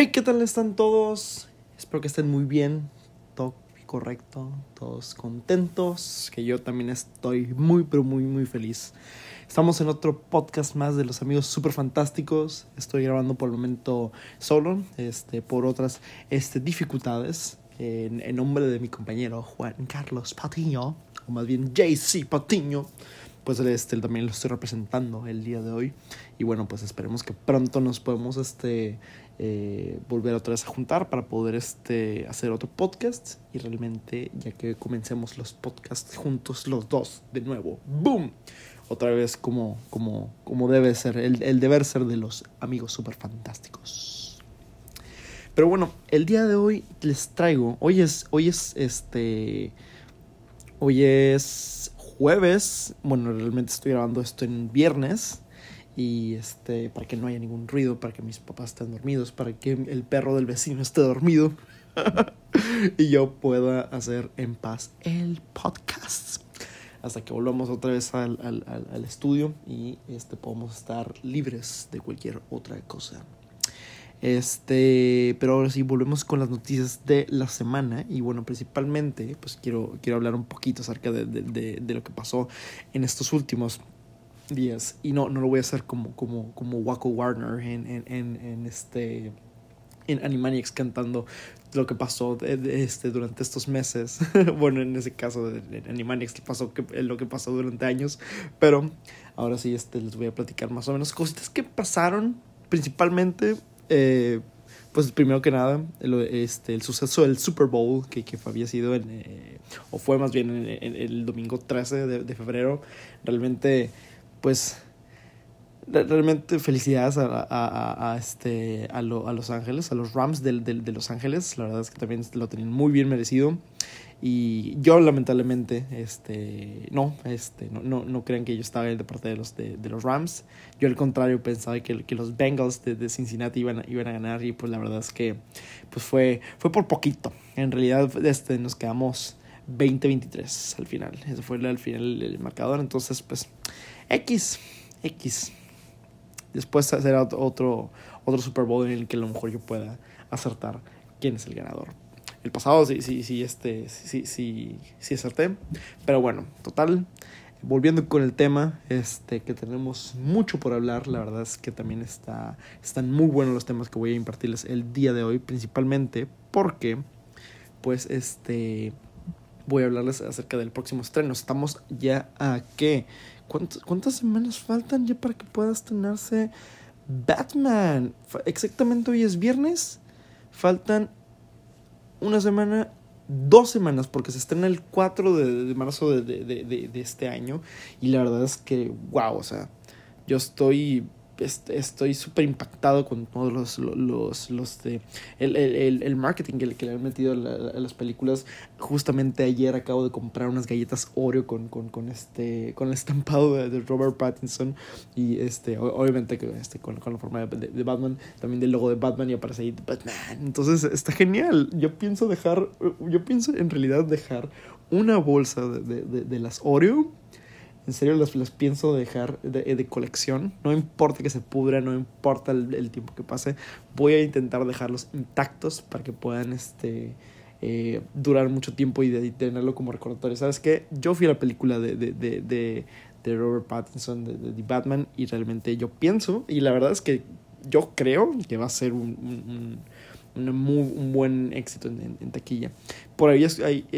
Hey, ¿qué tal están todos? Espero que estén muy bien, todo correcto, todos contentos, que yo también estoy muy, pero muy, muy feliz. Estamos en otro podcast más de los amigos super fantásticos. Estoy grabando por el momento solo, este, por otras este, dificultades. En, en nombre de mi compañero Juan Carlos Patiño, o más bien JC Patiño, pues este, también lo estoy representando el día de hoy. Y bueno, pues esperemos que pronto nos podemos este, eh, volver otra vez a juntar para poder este, hacer otro podcast. Y realmente, ya que comencemos los podcasts juntos los dos de nuevo. ¡Boom! Otra vez como, como, como debe ser, el, el deber ser de los amigos súper fantásticos. Pero bueno, el día de hoy les traigo, hoy es, hoy es este, hoy es jueves. Bueno, realmente estoy grabando esto en viernes. Y este, para que no haya ningún ruido, para que mis papás estén dormidos, para que el perro del vecino esté dormido. y yo pueda hacer en paz el podcast. Hasta que volvamos otra vez al, al, al estudio y este, podamos estar libres de cualquier otra cosa. Este, pero ahora sí, volvemos con las noticias de la semana. Y bueno, principalmente, pues quiero, quiero hablar un poquito acerca de, de, de, lo que pasó en estos últimos días. Y no, no lo voy a hacer como, como, como Waco Warner en, en, en, en este en Animaniacs cantando lo que pasó de, este, durante estos meses. bueno, en ese caso de, Animaniacs pasó que, lo que pasó durante años. Pero ahora sí este, les voy a platicar más o menos cositas que pasaron principalmente eh, pues primero que nada, el, este, el suceso del Super Bowl, que, que había sido en, eh, o fue más bien en, el domingo 13 de, de, febrero, realmente, pues, realmente felicidades a, a, a, este, a, lo, a, Los Ángeles, a los Rams de, de, Los Ángeles, la verdad es que también lo tenían muy bien merecido. Y yo lamentablemente, este, no, este, no, no, no crean que yo estaba de parte de los, de, de, los Rams. Yo al contrario pensaba que, que los Bengals de, de, Cincinnati iban, iban a ganar y pues la verdad es que pues fue, fue por poquito. En realidad este, nos quedamos 20-23 al final. Ese fue al final el marcador. Entonces pues X, X. Después será otro, otro Super Bowl en el que a lo mejor yo pueda acertar quién es el ganador el pasado sí, sí, sí, este, sí, sí, sí acerté. Pero bueno, total, volviendo con el tema, este, que tenemos mucho por hablar, la verdad es que también está, están muy buenos los temas que voy a impartirles el día de hoy, principalmente porque, pues, este, voy a hablarles acerca del próximo estreno. Estamos ya a? ¿Cuántas, cuántas semanas faltan ya para que pueda estrenarse Batman? Exactamente hoy es viernes. Faltan una semana, dos semanas, porque se estrena el 4 de, de marzo de, de, de, este año. Y la verdad es que, wow, o sea, yo estoy estoy súper impactado con todos los, los, los de, el, el, el marketing que, que, le han metido a, la, a, las películas. Justamente ayer acabo de comprar unas galletas Oreo con, con, con este, con el estampado de, Robert Pattinson y este, obviamente este, con, con la forma de, de, Batman, también del logo de Batman y aparece ahí Batman. Entonces está genial. Yo pienso dejar, yo pienso en realidad dejar una bolsa de, de las Oreo en serio las, las pienso dejar de, de, colección. No importa que se pudra, no importa el, tiempo que pase. Voy a intentar dejarlos intactos para que puedan este, eh, durar mucho tiempo y, de, tenerlo como recordatorio. ¿Sabes qué? Yo fui a la película de, de, de, de Robert Pattinson, de, de, Batman, y realmente yo pienso, y la verdad es que yo creo que va a ser un, muy, un buen éxito en, en, en, taquilla. Por ahí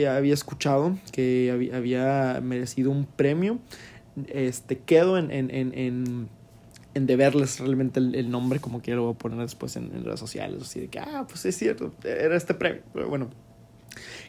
había escuchado que había, había merecido un premio. Este, quedo en, en, en, deberles realmente el, el, nombre, como quiero poner después en, en, redes sociales, así de que, ah, pues es cierto, era este premio. Pero bueno,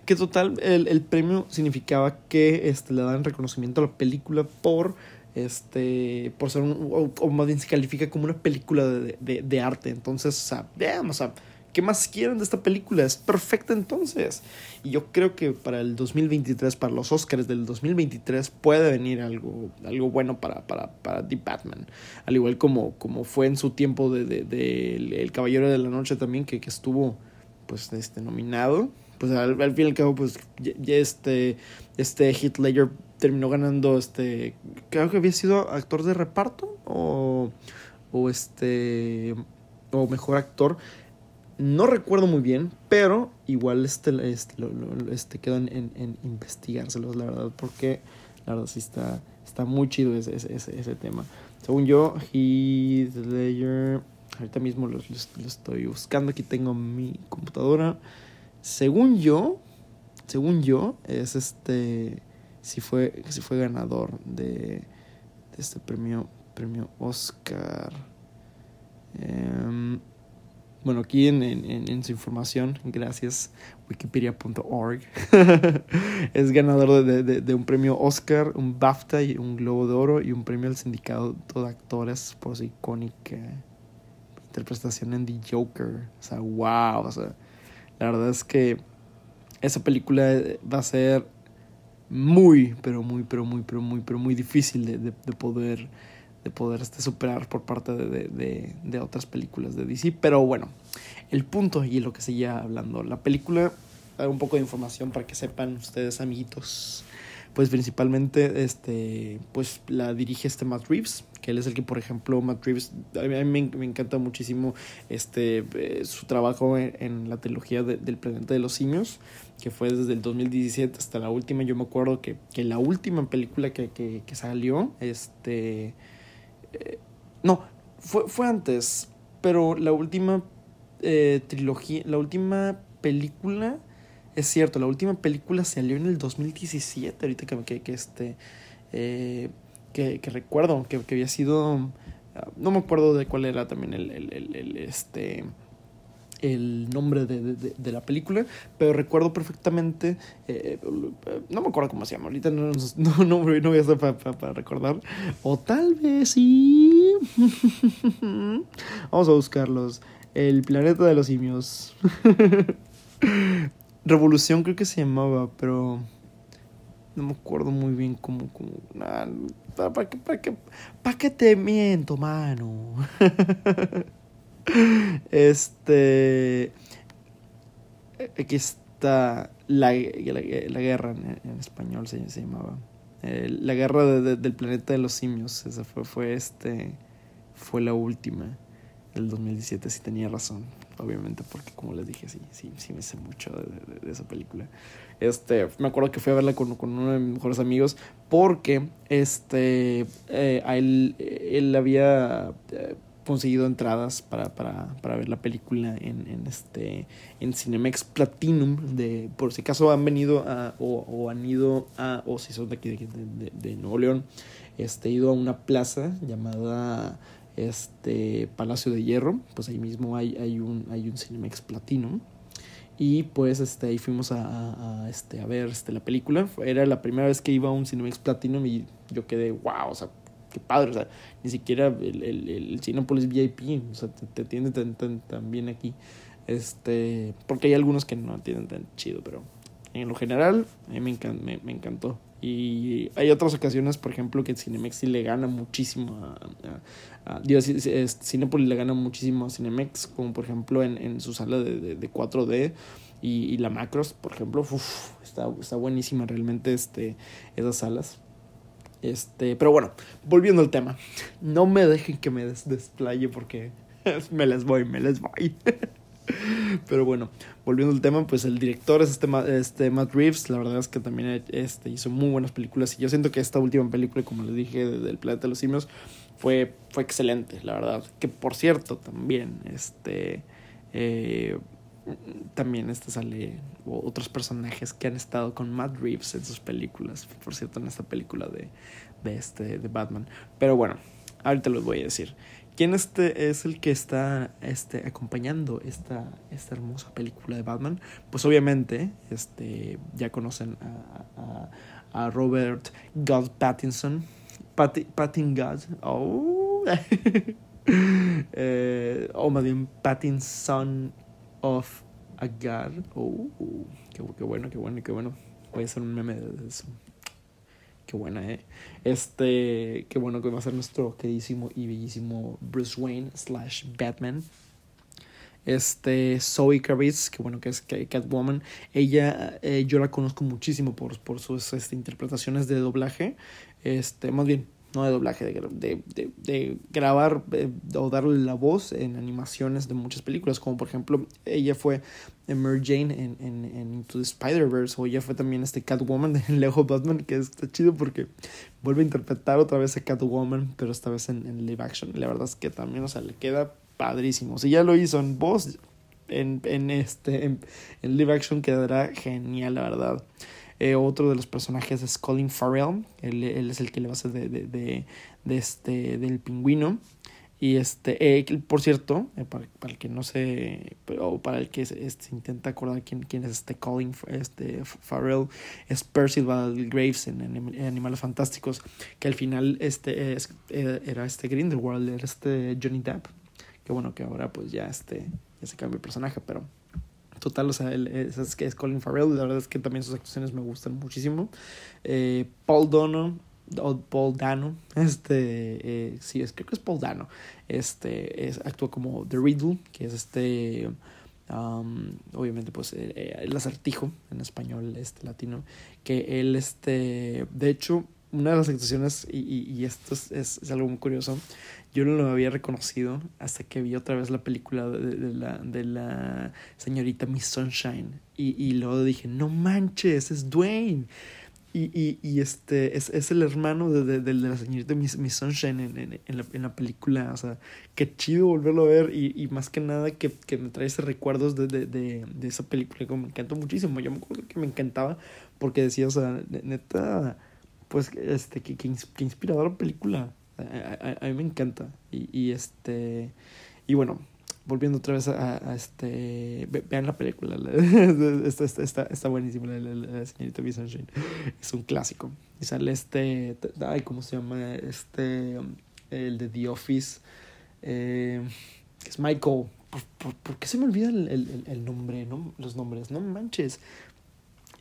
que total, el, el premio significaba que este, le dan reconocimiento a la película por este por ser un, o, o, más bien se califica como una película de, de, de arte entonces o sea veamos o sea, ¿Qué más quieren de esta película? Es perfecta entonces. Y yo creo que para el 2023, para los Oscars del 2023, puede venir algo, algo bueno para, para, para The Batman. Al igual como, como fue en su tiempo de, de, El Caballero de la Noche también, que, que estuvo pues este, nominado. Pues al, al fin y al cabo, pues ya este, este Heath terminó ganando, este, creo que había sido actor de reparto o, o este, o mejor actor No recuerdo muy bien, pero igual este, este, lo, este quedó en, investigárselos, la verdad, porque la verdad sí está, está muy chido ese, ese, ese, tema. Según yo, Heath Ledger, ahorita mismo lo, lo, estoy buscando, aquí tengo mi computadora. Según yo, según yo, es este, si fue, si fue ganador de, de este premio, premio Oscar. Eh, bueno, aquí en, en, en, su información, gracias wikipedia.org, es ganador de, de, de, un premio Oscar, un BAFTA y un Globo de Oro y un premio al Sindicato de Actores por su icónica interpretación en The Joker. O sea, wow. O sea, la verdad es que esa película va a ser muy, pero muy, pero muy, pero muy, pero muy difícil de, de, de poder de poder este, superar por parte de, de, de, otras películas de DC. Pero bueno, el punto y lo que seguía hablando, la película, un poco de información para que sepan ustedes, amiguitos. Pues principalmente, este, pues la dirige este Matt Reeves, que él es el que, por ejemplo, Matt Reeves, a mí, me, encanta muchísimo este, eh, su trabajo en, la trilogía del planeta de los simios, que fue desde el 2017 hasta la última. Yo me acuerdo que, que la última película que, que, que salió, este, eh, no, fue, fue antes, pero la última eh, trilogía, la última película, es cierto, la última película salió en el 2017, ahorita que, que, este, eh, que, que, recuerdo, que, que había sido, ah, no me acuerdo de cuál era también el, el, el, el este el nombre de, de, de, la película, pero recuerdo perfectamente, eh, no me acuerdo cómo se llama, ahorita no, no, no, no voy a estar para pa, recordar, o tal vez sí. Vamos a buscarlos. El planeta de los simios. Revolución creo que se llamaba, pero no me acuerdo muy bien cómo, cómo, ¿para, qué, para, qué, ¿para qué te miento, mano? Este. Aquí está la, la, guerra en, español se, llamaba. la guerra del planeta de los simios. Esa fue, fue este. Fue la última del 2017. Sí tenía razón. Obviamente, porque como les dije, sí, sí, sí me sé mucho de, esa película. Este, me acuerdo que fui a verla con, con uno de mis mejores amigos. Porque este. Eh, a él, él había. Eh, conseguido entradas para, para, para ver la película en, en, este en Cinemex Platinum de por si acaso han venido a, o, o han ido a o si son de aquí de, de, de, Nuevo León este ido a una plaza llamada este Palacio de Hierro pues ahí mismo hay, hay un hay un Cinemex Platinum. Y pues este ahí fuimos a, a, este a ver este la película. Era la primera vez que iba a un Cinemex Platinum y yo quedé wow o sea qué padre, o sea, ni siquiera el, el, el Cinepolis VIP, o sea, te, te tan, tan, tan, bien aquí. Este, porque hay algunos que no atienden tan chido, pero en lo general a mí me, encant, me, me, encantó. Y hay otras ocasiones, por ejemplo, que Cinemex sí le gana muchísimo a, a Cinepolis le gana muchísimo a Cinemex, como por ejemplo en, en su sala de, de, de 4D. Y, y, la Macros, por ejemplo, uf, está, está buenísima realmente este, esas salas. Este, pero bueno, volviendo al tema. No me dejen que me des desplaye porque me les voy, me les voy. Pero bueno, volviendo al tema, pues el director es este, este Matt Reeves. La verdad es que también este, hizo muy buenas películas. Y yo siento que esta última película, como les dije, del Planeta de los Simios, fue, fue excelente, la verdad. Que por cierto, también, este. Eh, también este sale otros personajes que han estado con Matt Reeves en sus películas, por cierto, en esta película de, de, este, de Batman. Pero bueno, ahorita los voy a decir. ¿Quién este es el que está este, acompañando esta, esta hermosa película de Batman? Pues obviamente este, ya conocen a, a, Robert God Pattinson. Pattin God. Oh. eh, o Pattinson of a God. Oh, qué, bueno, qué bueno, qué bueno. Voy a hacer un meme de eso. Qué buena, eh. Este, qué bueno que va a ser nuestro queridísimo y bellísimo Bruce Wayne slash Batman. Este, Zoe Kravitz, que bueno que es Catwoman. Ella, eh, yo la conozco muchísimo por, por sus este, interpretaciones de doblaje. Este, más bien, no de doblaje, de, de, de, grabar eh, o darle la voz en animaciones de muchas películas, como por ejemplo, ella fue Mary Jane en, en, en Into the Spider-Verse, o ella fue también este Catwoman en Lego Batman, que está chido porque vuelve a interpretar otra vez a Catwoman, pero esta vez en, en live action. La verdad es que también, o sea, le queda padrísimo. Si ya lo hizo en voz, en, en este, en, en live action quedará genial, la verdad. Eh, otro de los personajes es Colin Farrell. Él, él, es el que le va a hacer de, de, de, de este, del pingüino. Y este, eh, por cierto, eh, para, para, el que no se, o para el que se, se, intenta acordar quién, quién es este Colin este Farrell, es Percival Graves en, en, en, Animales Fantásticos, que al final este es, era este Grindelwald, era este Johnny Depp, que bueno, que ahora pues ya este, ya se cambió el personaje, pero Total, o sea, él, es, es Colin Farrell, la verdad es que también sus actuaciones me gustan muchísimo. Eh, Paul Dono, o Paul Dano, este, eh, sí, es, creo que es Paul Dano, este, es, actúa como The Riddle, que es este, um, obviamente, pues, eh, el acertijo en español, este, latino, que él, este, de hecho, una de las actuaciones, y, y, y esto es, es, es, algo muy curioso, yo no lo había reconocido hasta que vi otra vez la película de, de la, de la señorita Miss Sunshine. Y, y luego dije, no manches, es Dwayne. Y, este es, es el hermano de, de, la señorita Miss, Miss Sunshine en, en, en, la, en la película. O sea, qué chido volverlo a ver. Y, más que nada que, que me trae ese recuerdos de esa película que me encantó muchísimo. Yo me acuerdo que me encantaba porque decía, o sea, neta, pues, este, que, que, que inspiradora película. A, a, mí me encanta. Y, y este. Y bueno, volviendo otra vez a, este. Vean la película. está, está, está, está buenísima la, la, la señorita Miss Sunshine. Es un clásico. Y sale este. Ay, ¿cómo se llama? Este. El de The Office. Eh, es Michael. ¿Por, por, qué se me olvida el, el, el nombre? ¿no? Los nombres. No manches.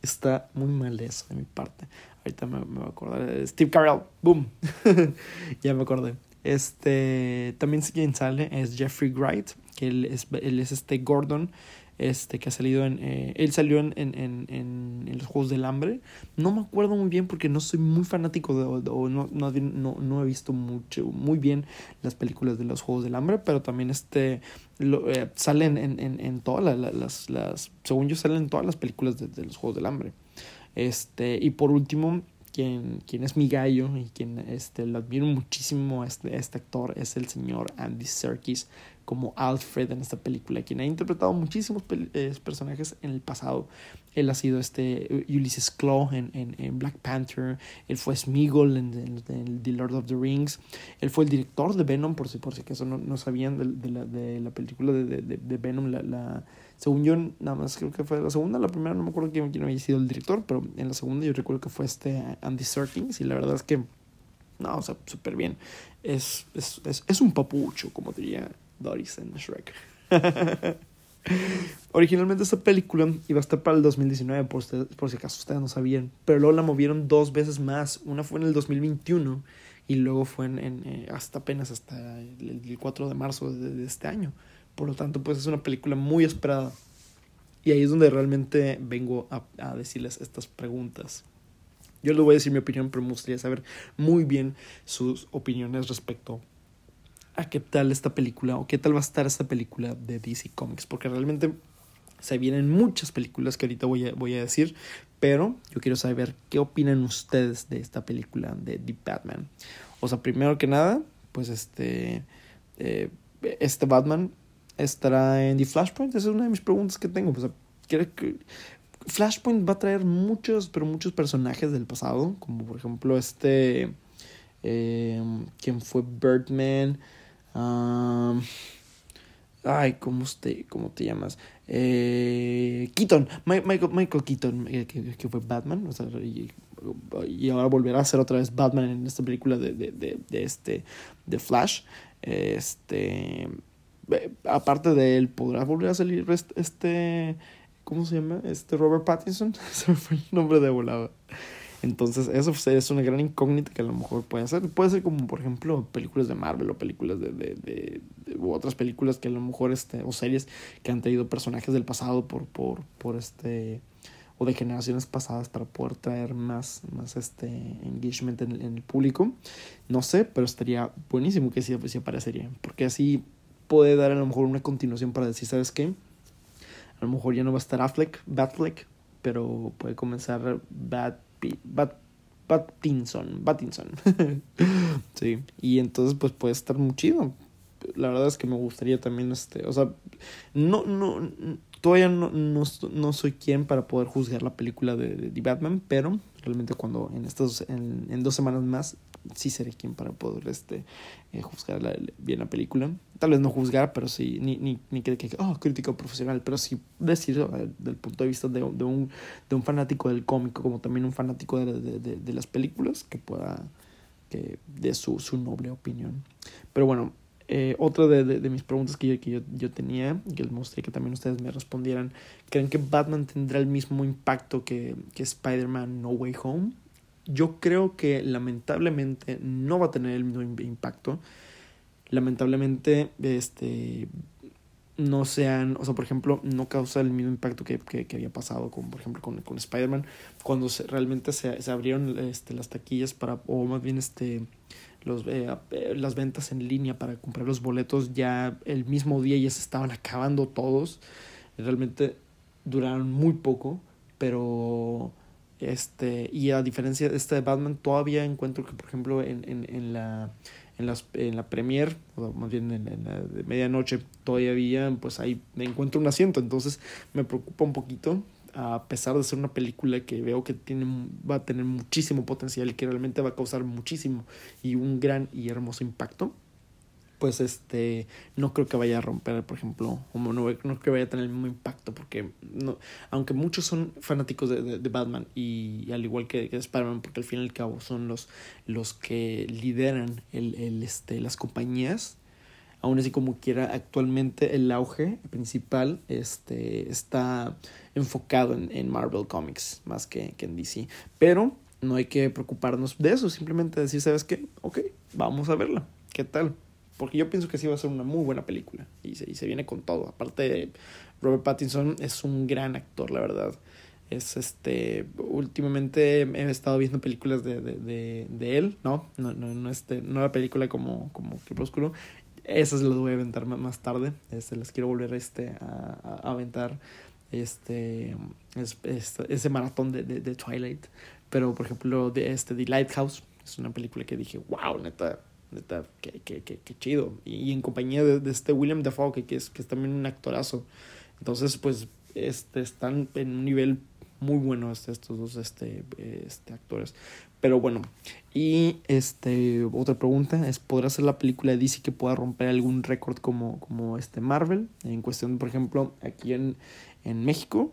Está muy mal eso de mi parte. Ahorita me, me voy a acordar. Steve Carell. Boom. ya me acordé. Este. También quien sale es Jeffrey Wright. Que él es, él es este Gordon. Este que ha salido en. Eh, él salió en, en, en, en, los Juegos del Hambre. No me acuerdo muy bien porque no soy muy fanático de. O no, no, no, no he visto mucho, muy bien las películas de los Juegos del Hambre. Pero también este. Eh, salen en, en, en todas las, las. Según yo, salen en todas las películas de, los Juegos del Hambre. Este, y por último, quien, quien es mi gallo y quien este, lo admiro muchísimo este, este actor es el señor Andy Serkis como Alfred en esta película, quien ha interpretado muchísimos eh, personajes en el pasado. Él ha sido este Ulysses Claw en, en, en Black Panther, él fue Smeagol en, en, The Lord of the Rings, él fue el director de Venom, por si, por si acaso no, no sabían de, la, de la película de, de, Venom, la, la, según yo, nada más creo que fue la segunda, la primera no me acuerdo quién, quién había sido el director, pero en la segunda yo recuerdo que fue este Andy Serkins y la verdad es que, no, o sea, súper bien. Es, es, es, es un papucho, como diría Doris en Shrek. Originalmente esta película iba a estar para el 2019, por, si acaso ustedes no sabían, pero luego la movieron dos veces más. Una fue en el 2021 y luego fue en, eh, hasta apenas hasta el, el 4 de marzo de, este año. Por lo tanto, pues es una película muy esperada. Y ahí es donde realmente vengo a, a decirles estas preguntas. Yo les voy a decir mi opinión, pero me gustaría saber muy bien sus opiniones respecto a qué tal esta película o qué tal va a estar esta película de DC Comics, porque realmente se vienen muchas películas que ahorita voy a, voy a decir, pero yo quiero saber qué opinan ustedes de esta película de The Batman. O sea, primero que nada, pues este, eh, este Batman estará en The Flashpoint, esa es una de mis preguntas que tengo. O sea, Flashpoint va a traer muchos, pero muchos personajes del pasado, como por ejemplo este, eh, quien fue Birdman, Um, ay, ¿cómo te, cómo te llamas? Eh, Keaton, Michael, Michael Keaton, que, que, fue Batman, o sea, y, y, ahora volverá a ser otra vez Batman en esta película de, de, de, de este, de Flash. Este, aparte de él, ¿podrá volver a salir este, ¿cómo se llama? Este Robert Pattinson, se me fue el nombre de volada. Entonces, eso es una gran incógnita que a lo mejor puede ser. Puede ser como, por ejemplo, películas de Marvel o películas de, de, de, otras películas que a lo mejor, este, o series que han traído personajes del pasado por, por, por este, o de generaciones pasadas para poder traer más, más este engagement en, el público. No sé, pero estaría buenísimo que sí, sí aparecería, porque así puede dar a lo mejor una continuación para decir, ¿sabes qué? A lo mejor ya no va a estar Affleck, Batfleck, pero puede comenzar Bat, Bat, Batinson, Batinson. sí, y entonces pues puede estar muy chido. La verdad es que me gustaría también, este, o sea, no, no, todavía no, no, no soy quien para poder juzgar la película de, de, Batman, pero realmente cuando en estos, en, en dos semanas más sí seré quien para poder este, eh, juzgar bien la película. Tal vez no juzgar, pero sí, ni, ni, ni que, oh, crítico profesional, pero sí decir eh, del punto de vista de, de, un, de un fanático del cómico, como también un fanático de, de, de las películas, que pueda, que dé su, su noble opinión. Pero bueno, eh, otra de, de, mis preguntas que, yo, que yo, yo, tenía, que les mostré que también ustedes me respondieran, ¿creen que Batman tendrá el mismo impacto que, que Spider-Man No Way Home? Yo creo que lamentablemente no va a tener el mismo impacto. Lamentablemente, este no sean, o sea, por ejemplo, no causa el mismo impacto que, que, había pasado con, por ejemplo, con, con Spider-Man, cuando se, realmente se, se, abrieron este, las taquillas para, o más bien este, los, eh, eh, las ventas en línea para comprar los boletos, ya el mismo día ya se estaban acabando todos, realmente duraron muy poco, pero este, y a diferencia de este de Batman, todavía encuentro que, por ejemplo, en, en, en la en, las, en la premier, o más bien en, en, la de medianoche, todavía pues ahí me encuentro un asiento, entonces me preocupa un poquito, a pesar de ser una película que veo que tiene, va a tener muchísimo potencial y que realmente va a causar muchísimo y un gran y hermoso impacto pues este no creo que vaya a romper por ejemplo no, no creo que vaya a tener el mismo impacto porque no aunque muchos son fanáticos de, de, Batman y, al igual que, que Spider-Man porque al fin y al cabo son los los que lideran el, el este las compañías aún así como quiera actualmente el auge principal este está enfocado en, en Marvel Comics más que, que en DC pero no hay que preocuparnos de eso simplemente decir sabes qué ok vamos a verla. Qué tal porque yo pienso que sí va a ser una muy buena película. Y se, y se viene con todo. Aparte, Robert Pattinson es un gran actor, la verdad. Es este. Últimamente he estado viendo películas de, de, de, de él, ¿no? No, no, no, este, la película como, como Crepúsculo. Esas las voy a aventar más tarde. Este, las quiero volver este, a, a aventar. Este, es, ese maratón de, de, de, Twilight. Pero, por ejemplo, de este, The Lighthouse. Es una película que dije, wow, neta, Neta, qué, qué, qué, qué chido. Y, en compañía de, de, este William Dafoe, que, que, es, que es también un actorazo. Entonces, pues, este, están en un nivel muy bueno este, estos dos este, este, actores. Pero bueno, y este, otra pregunta es, ¿podrá ser la película de DC que pueda romper algún récord como, como este Marvel? En cuestión, por ejemplo, aquí en, en México,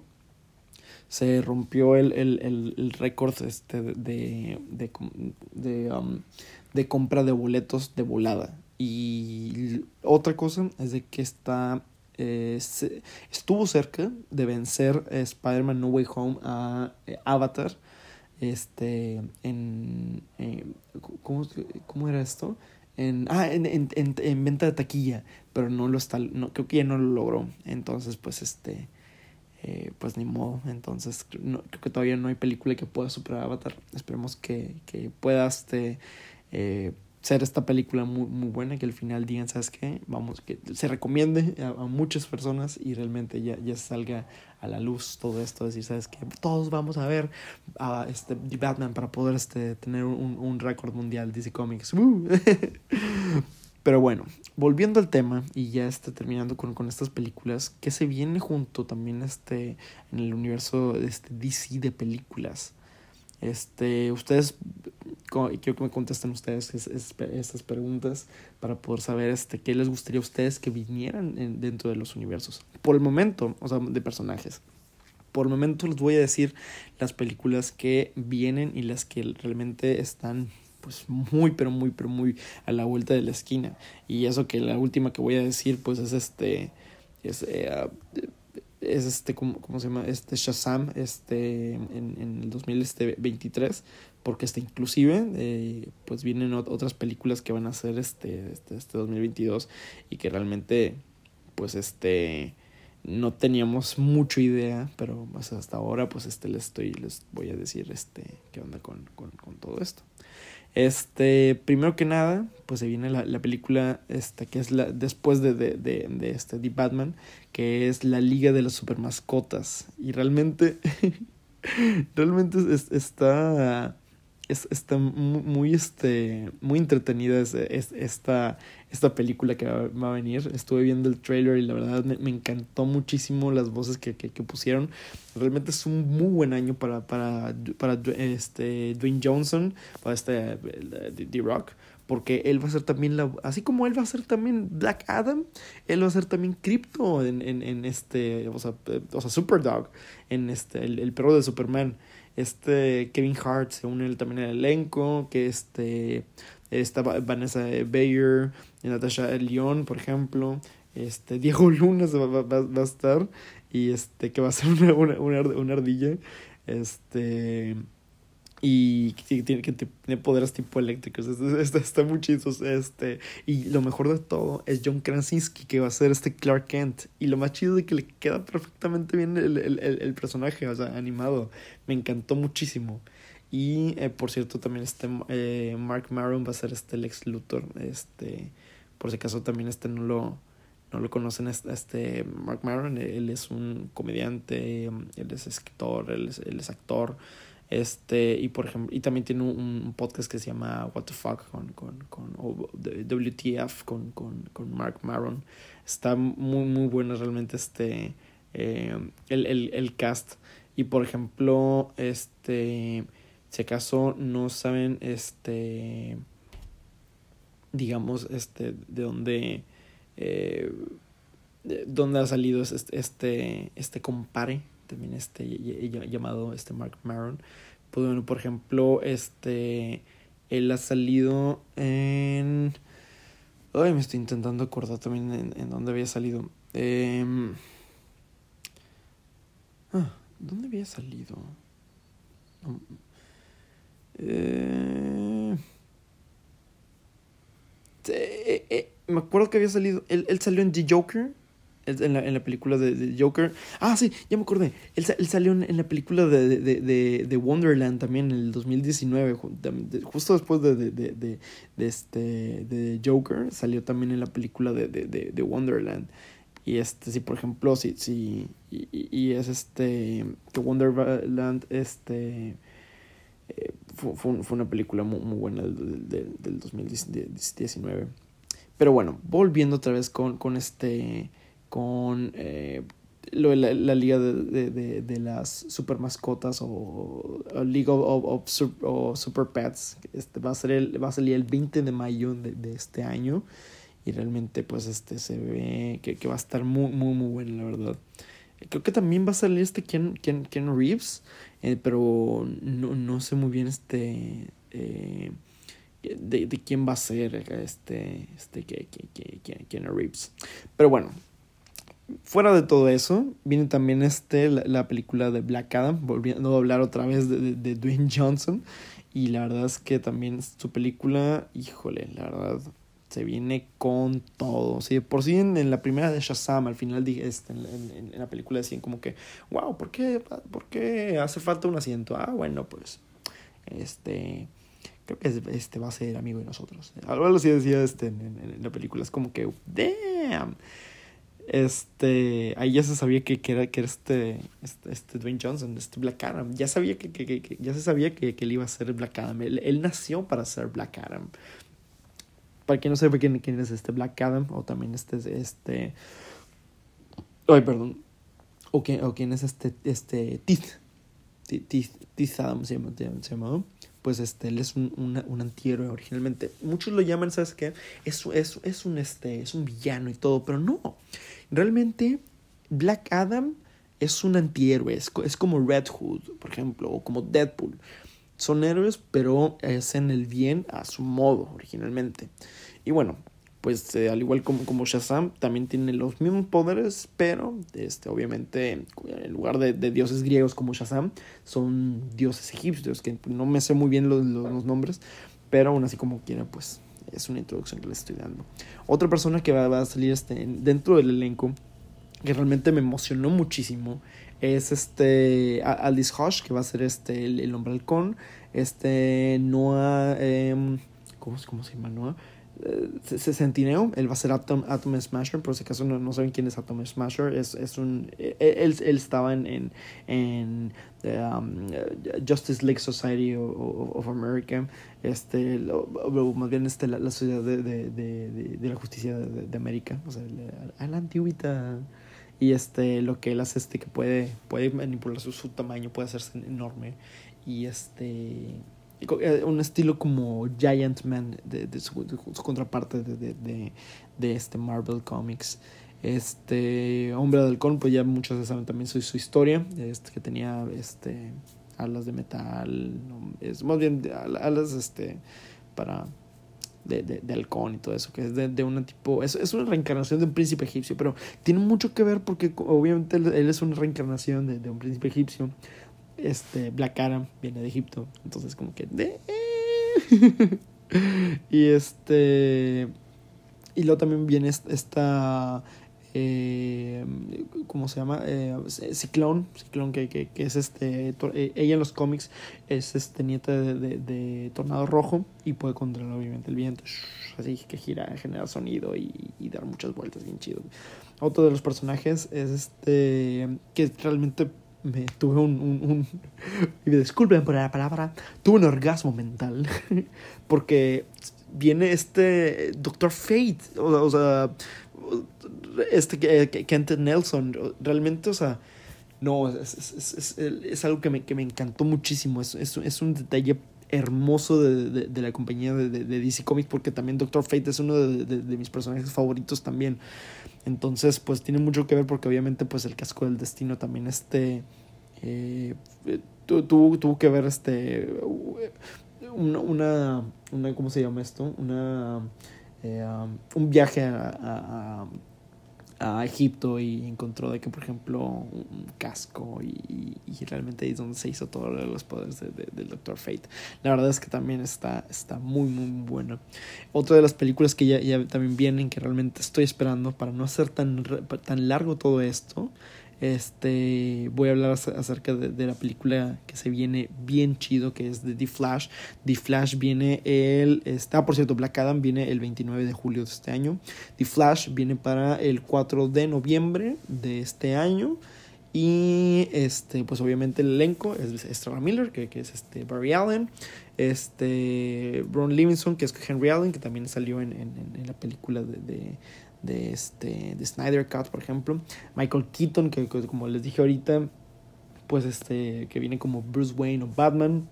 se rompió el, el, el, el récord este de, de, de, de um, de compra de boletos de volada. Y otra cosa es de que está eh, estuvo cerca de vencer Spider-Man No Way Home a eh, Avatar este en eh, ¿cómo, ¿cómo, era esto? En, ah, en, en, en, venta de taquilla, pero no lo está, no, creo que ya no lo logró. Entonces, pues este, eh, pues ni modo. Entonces, creo que todavía no hay película que pueda superar Avatar. Esperemos que, que pueda este, eh, ser esta película muy, muy buena, que al final digan, ¿sabes qué? Vamos, que se recomiende a, muchas personas y realmente ya, ya salga a la luz todo esto, decir, ¿sabes qué? Todos vamos a ver a este, Batman para poder este, tener un, un récord mundial DC Comics. Pero bueno, volviendo al tema y ya este, terminando con, con estas películas, ¿qué se viene junto también este, en el universo este, DC de películas? Este, ustedes, quiero que me contesten ustedes estas preguntas para poder saber este, qué les gustaría a ustedes que vinieran dentro de los universos. Por el momento, o sea, de personajes. Por el momento les voy a decir las películas que vienen y las que realmente están pues muy pero muy pero muy a la vuelta de la esquina y eso que la última que voy a decir pues es este es eh, es este, ¿cómo, ¿cómo, se llama? Este Shazam, este, en, en el 2023, porque este, inclusive, eh, pues vienen otras películas que van a ser este, este, este 2022 y que realmente, pues este, no teníamos mucha idea, pero hasta ahora pues este les estoy, les voy a decir este qué onda con, con, con todo esto. Este, primero que nada, pues se viene la, la película, este, que es la, después de, de, de, de este, The Batman, que es la Liga de las Supermascotas. Y realmente, realmente es, está es, está muy, este, muy entretenida es, esta, esta película que va, a venir. Estuve viendo el trailer y la verdad me, encantó muchísimo las voces que, que, que, pusieron. Realmente es un muy buen año para, para, para este, Dwayne Johnson, para este D-Rock. Porque él va a ser también la. Así como él va a ser también Black Adam, él va a ser también Crypto en, en, en este. O sea, o sea, Superdog. En este. El, el perro de Superman. Este Kevin Hart se une también al elenco, que este está Vanessa Bayer, Natasha León, por ejemplo, este Diego Luna va, va, va, a estar y este que va a ser una, una, una, una ardilla, este y que tiene, que tiene poderes tipo eléctricos. Está, está, muy. Este, y lo mejor de todo es John Krasinski, que va a ser este Clark Kent. Y lo más chido es que le queda perfectamente bien el, el, el, el personaje, o sea, animado. Me encantó muchísimo. Y eh, por cierto, también este eh, Mark Maron va a ser este Lex Luthor. Este, por si acaso también este no lo, no lo conocen, este, Mark Maron. Él es un comediante, él es escritor, él es, él es actor. Este, y por ejemplo, y también tiene un, un, podcast que se llama What the Fuck con, con, con WTF con, con, con Mark Maron. Está muy, muy bueno realmente este eh, el, el, el cast. Y por ejemplo, este si acaso no saben, este digamos, este, de dónde eh, ha salido este, este, este compare también este llamado este Mark Maron. Pues bueno, por ejemplo, este él ha salido en Ay, me estoy intentando acordar también en, dónde había salido. Eh, ah, ¿Dónde había salido? Eh, eh, eh, me acuerdo que había salido. Él, él salió en The Joker en la, en la película de, de, Joker. Ah, sí, ya me acordé. Él, él salió en, la película de, de, de, de, Wonderland también en el 2019, justo después de, este, de Joker, salió también en la película de, de, de, de Wonderland. Y este, si por ejemplo, si, si y, y, es este, que Wonderland, este, eh, fue, fue, una película muy, muy buena del, del, del 2019. Pero bueno, volviendo otra vez con, con este con eh, lo de la, la, liga de, de, de, las super mascotas o, o League of, of, Super Pets. Este va a, ser el, va a salir el 20 de mayo de, de, este año. Y realmente pues este se ve que, que va a estar muy, muy, muy bueno, la verdad. Creo que también va a salir este Ken, Reeves, eh, pero no, no sé muy bien este... Eh, de, de quién va a ser este, este que, que, Ken Reeves. Pero bueno, Fuera de todo eso, viene también este, la, la, película de Black Adam, volviendo a hablar otra vez de, de, de, Dwayne Johnson. Y la verdad es que también su película, híjole, la verdad, se viene con todo. Sí, por sí en, en, la primera de Shazam, al final dije, este, en, en, en, la película decían como que, wow, ¿por qué, ¿por qué hace falta un asiento? Ah, bueno, pues, este, creo que este va a ser amigo de nosotros. Algo así decía este, en, la película, es como que, damn este, ahí ya se sabía que, que era, que este, este, este, Dwayne Johnson, este Black Adam. Ya sabía que, que, que ya se sabía que, que, él iba a ser Black Adam. Él, nació para ser Black Adam. Para quien no sepa quién, quién es este Black Adam, o también este, este, ay, perdón, o quién, o quién es este, este Teeth, Teeth Adam se llama, se llama, pues este, él es un, un, un, antihéroe originalmente. Muchos lo llaman, ¿sabes qué? Es, es, es, un, este, es un villano y todo, pero no. Realmente, Black Adam es un antihéroe, es, es como Red Hood, por ejemplo, o como Deadpool. Son héroes, pero hacen el bien a su modo originalmente. Y bueno, pues eh, al igual como, como Shazam, también tiene los mismos poderes, pero este, obviamente en lugar de, de, dioses griegos como Shazam, son dioses egipcios, que no me sé muy bien los, los, los nombres, pero aún así como quiera, pues es una introducción que les estoy dando. Otra persona que va, va a salir este, dentro del elenco que realmente me emocionó muchísimo es este Alice Hush, que va a ser este el, hombre halcón, este Noah, eh, ¿cómo, ¿cómo se llama Noah? Sentineo, él va a ser Atom, Atom Smasher, por si acaso no, no, saben quién es Atom Smasher, es, es un, e, e, él, él estaba en, en, en um, Justice League Society of, America, este, más bien este, la, sociedad de, de, de, de, la justicia de, América, o sea, a la antigüita. Y este, lo que él hace este que puede, puede manipular su, tamaño, puede hacerse enorme. Y este eh, un estilo como Giant Man de, su, contraparte de, de, de, este Marvel Comics este Hombre del Halcón pues ya muchos saben también su, su historia este que tenía este alas de metal es más bien alas este para de, de, de, halcón y todo eso, que es de, de una tipo, es, es una reencarnación de un príncipe egipcio, pero tiene mucho que ver porque obviamente él, es una reencarnación de, un príncipe egipcio, este, Black Adam viene de Egipto. Entonces, como que. De... y este. Y luego también viene esta. Eh, ¿Cómo se llama? Eh, Ciclón. Ciclón, que, que, que es este. Eh, ella en los cómics es este nieta de, de, de, Tornado Rojo. Y puede controlar, obviamente, el viento. Así que gira, genera sonido y, y dar muchas vueltas. Bien chido. Otro de los personajes es este. Que realmente me tuve un, un, y disculpen por la palabra, tuve un orgasmo mental, porque viene este Doctor Fate, o, sea, este Kent Nelson, realmente, o sea, no, es, es, es, algo que me, que me encantó muchísimo, es, es, un detalle hermoso de, de, de la compañía de, de, DC Comics porque también Doctor Fate es uno de, mis personajes favoritos también entonces pues tiene mucho que ver porque obviamente pues el casco del destino también este eh, tuvo que ver este una, una, una ¿cómo se llama esto? una eh, um, un viaje a, a, Egipto y encontró de que, por ejemplo, un casco y, y realmente ahí es donde se hizo todos los poderes de, del Doctor Fate. La verdad es que también está, está muy, muy bueno. Otra de las películas que ya, ya también vienen, que realmente estoy esperando para no hacer tan, tan largo todo esto, este, voy a hablar acerca de, la película que se viene bien chido, que es de The Flash. The Flash viene el, está, por cierto, Black Adam viene el 29 de julio de este año. The Flash viene para el 4 de noviembre de este año. Y este, pues obviamente el elenco es Ezra Miller, que, que, es este Barry Allen, este Ron Livingston, que es Henry Allen, que también salió en, en, en la película de de, este, de Snyder Cut, por ejemplo. Michael Keaton, que, como les dije ahorita, pues este, que viene como Bruce Wayne o Batman.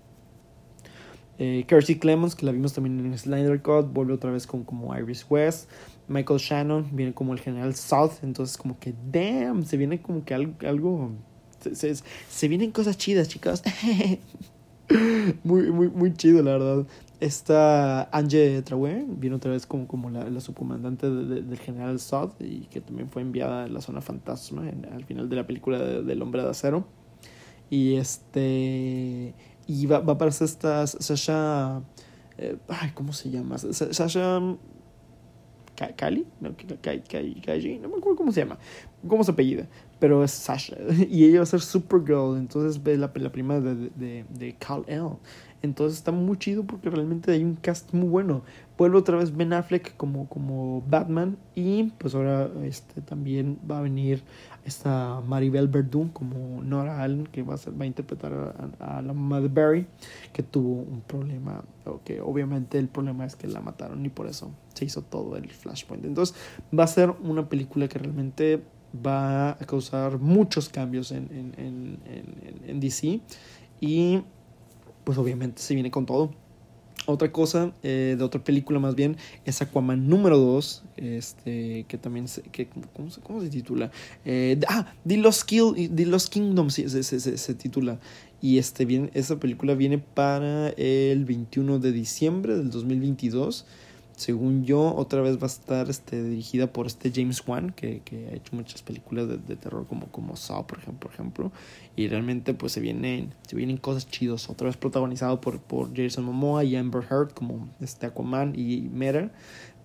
Eh, Kirstie Clemons, que la vimos también en Snyder Cut, vuelve otra vez con, como Iris West. Michael Shannon viene como el general South, entonces como que, damn, se viene como que algo, algo se, se, vienen cosas chidas, chicos. muy, muy, muy chido, la verdad. Esta Ange Traue viene otra vez como, como la, la subcomandante del general Sod y que también fue enviada a la zona fantasma al final de la película del hombre de acero. Y este. Y va, va a aparecer esta Sasha. Eh, ay, ¿cómo se llama? Sasha. Kali, no, no me acuerdo cómo se llama, cómo se apellida, pero es Sasha. Y ella va a ser Supergirl, entonces ve la, la prima de, de, de Cal L. Entonces está muy chido porque realmente hay un cast muy bueno. Vuelve otra vez Ben Affleck como, como Batman y pues ahora este también va a venir esta Maribel Verdun como Nora Allen que va a, ser, va a interpretar a, la mamá de Barry que tuvo un problema, que obviamente el problema es que la mataron y por eso se hizo todo el Flashpoint. Entonces va a ser una película que realmente va a causar muchos cambios en, en, en, en, en DC y pues obviamente se viene con todo. Otra cosa, eh, de otra película más bien, es Aquaman número 2, este, que también, se, que, ¿cómo, se, ¿cómo se titula? Eh, ah, The Lost, Kill, The Lost Kingdom se, se, se, titula. Y este, bien, esa película viene para el 21 de diciembre del 2022 según yo, otra vez va a estar este, dirigida por este James Wan, que, que ha hecho muchas películas de, de, terror como, como Saw, por ejemplo, por ejemplo. Y realmente pues se vienen, se vienen cosas chidos. Otra vez protagonizado por, por Jason Momoa y Amber Heard como este Aquaman y Mera.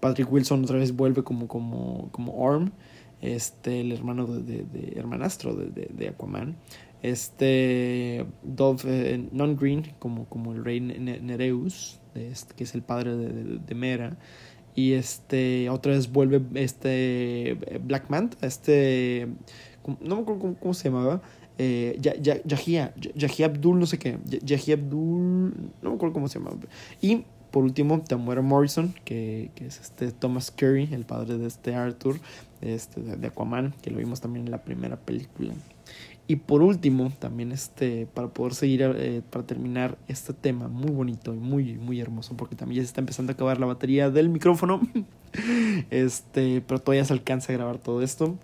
Patrick Wilson otra vez vuelve como, como, como Orm. este, el hermano de, de, hermanastro de, de, Aquaman. Este, Dove eh, Non Green, como, como el rey Nereus, este, que es el padre de, Mera. Y este, otra vez vuelve este Black Manta, este, no me acuerdo cómo, se llamaba, eh, Yahia, Abdul, no sé qué, Yahia Abdul, no me acuerdo cómo se llamaba. Y por último, Tamara Morrison, que, que, es este Thomas Curry, el padre de este Arthur, este, de Aquaman, que lo vimos también en la primera película. Y por último, también este, para poder seguir, eh, para terminar este tema muy bonito y muy, muy hermoso, porque también ya se está empezando a acabar la batería del micrófono, este, pero todavía se alcanza a grabar todo esto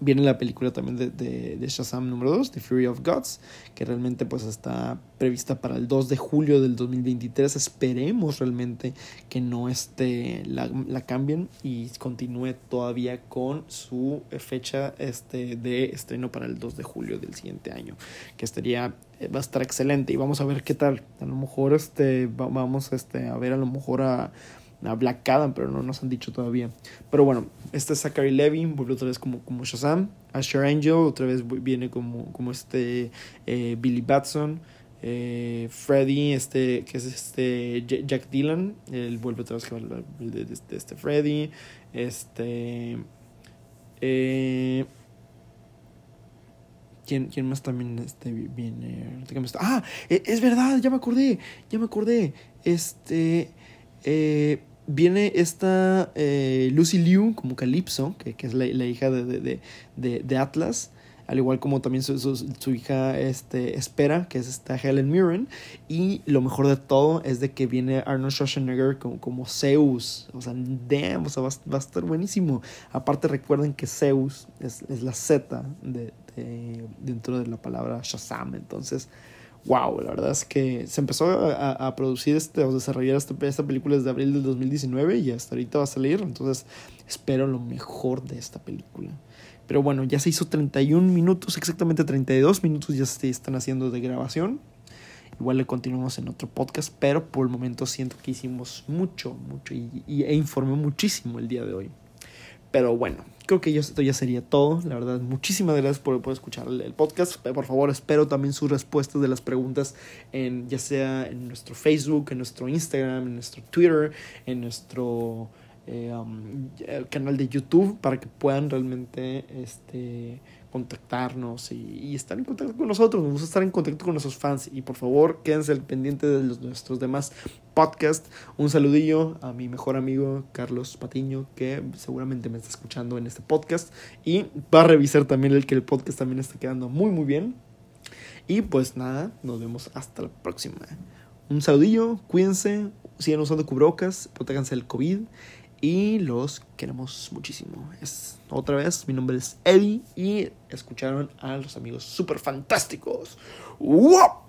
viene la película también de, de, Shazam número 2, The Fury of Gods, que realmente pues está prevista para el 2 de julio del 2023. Esperemos realmente que no esté, la, la cambien y continúe todavía con su fecha este, de estreno para el 2 de julio del siguiente año, que estaría eh, va a estar excelente y vamos a ver qué tal. A lo mejor este vamos este a ver a lo mejor a a Black Adam, pero no nos han dicho todavía. Pero bueno, este es Zachary Levy, vuelve otra vez como, como Shazam. Asher Angel, otra vez viene como, como este eh, Billy Batson. Eh, Freddy, este, que es este Jack Dylan, él vuelve otra vez como de, este Freddy. Este. Eh, ¿Quién, ¿Quién, más también este, viene? Ah, e, es verdad, ya me acordé, ya me acordé. Este. Viene esta eh, Lucy Liu como Calypso, que, es la, hija de, de, de, Atlas, al igual como también su, su, hija este, Espera, que es esta Helen Mirren, y lo mejor de todo es de que viene Arnold Schwarzenegger como, como Zeus, o sea, damn, o sea, va, va, a estar buenísimo. Aparte recuerden que Zeus es, es la Z de, dentro de la palabra Shazam, entonces wow, la verdad es que se empezó a, producir este, o desarrollar esta, esta, película desde abril del 2019 y hasta ahorita va a salir, entonces espero lo mejor de esta película. Pero bueno, ya se hizo 31 minutos, exactamente 32 minutos ya se están haciendo de grabación. Igual le continuamos en otro podcast, pero por el momento siento que hicimos mucho, mucho y, y e informé muchísimo el día de hoy. Pero bueno, creo que esto ya sería todo. La verdad, muchísimas gracias por, por escuchar el, podcast. Por favor, espero también sus respuestas de las preguntas, en, ya sea en nuestro Facebook, en nuestro Instagram, en nuestro Twitter, en nuestro eh, um, canal de YouTube, para que puedan realmente este, contactarnos y, estar en contacto con nosotros. Nos gusta estar en contacto con nuestros fans. Y por favor, quédense al pendiente de nuestros demás podcasts. Un saludillo a mi mejor amigo Carlos Patiño, que seguramente me está escuchando en este podcast. Y va a revisar también el que el podcast también está quedando muy, muy bien. Y pues nada, nos vemos hasta la próxima. Un saludillo, cuídense, sigan usando cubrocas, protéganse del COVID y los queremos muchísimo. Es otra vez, mi nombre es Eddie y escucharon a los amigos super fantásticos. ¡Wow!